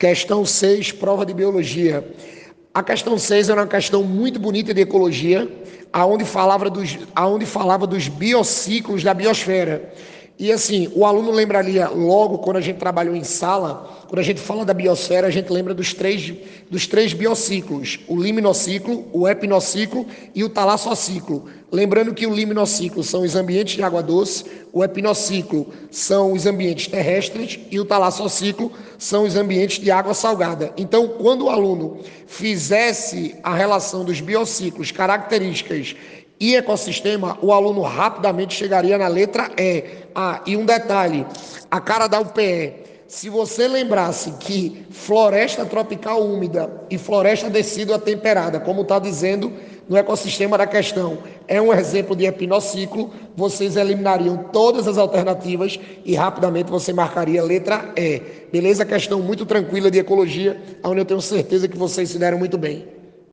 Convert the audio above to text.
Questão 6, prova de biologia. A questão 6 é uma questão muito bonita de ecologia, aonde falava dos, aonde falava dos biociclos da biosfera. E assim, o aluno lembraria logo quando a gente trabalhou em sala, quando a gente fala da biosfera, a gente lembra dos três, dos três biociclos: o liminociclo, o epinociclo e o talassociclo. Lembrando que o liminociclo são os ambientes de água doce, o epinociclo são os ambientes terrestres e o talassociclo são os ambientes de água salgada. Então, quando o aluno fizesse a relação dos biociclos, características e ecossistema, o aluno rapidamente chegaria na letra E. Ah, e um detalhe: a cara da UPE. Se você lembrasse que floresta tropical úmida e floresta decídua temperada, como está dizendo no ecossistema da questão, é um exemplo de epinociclo, vocês eliminariam todas as alternativas e rapidamente você marcaria a letra E. Beleza? Questão muito tranquila de ecologia, onde eu tenho certeza que vocês se deram muito bem.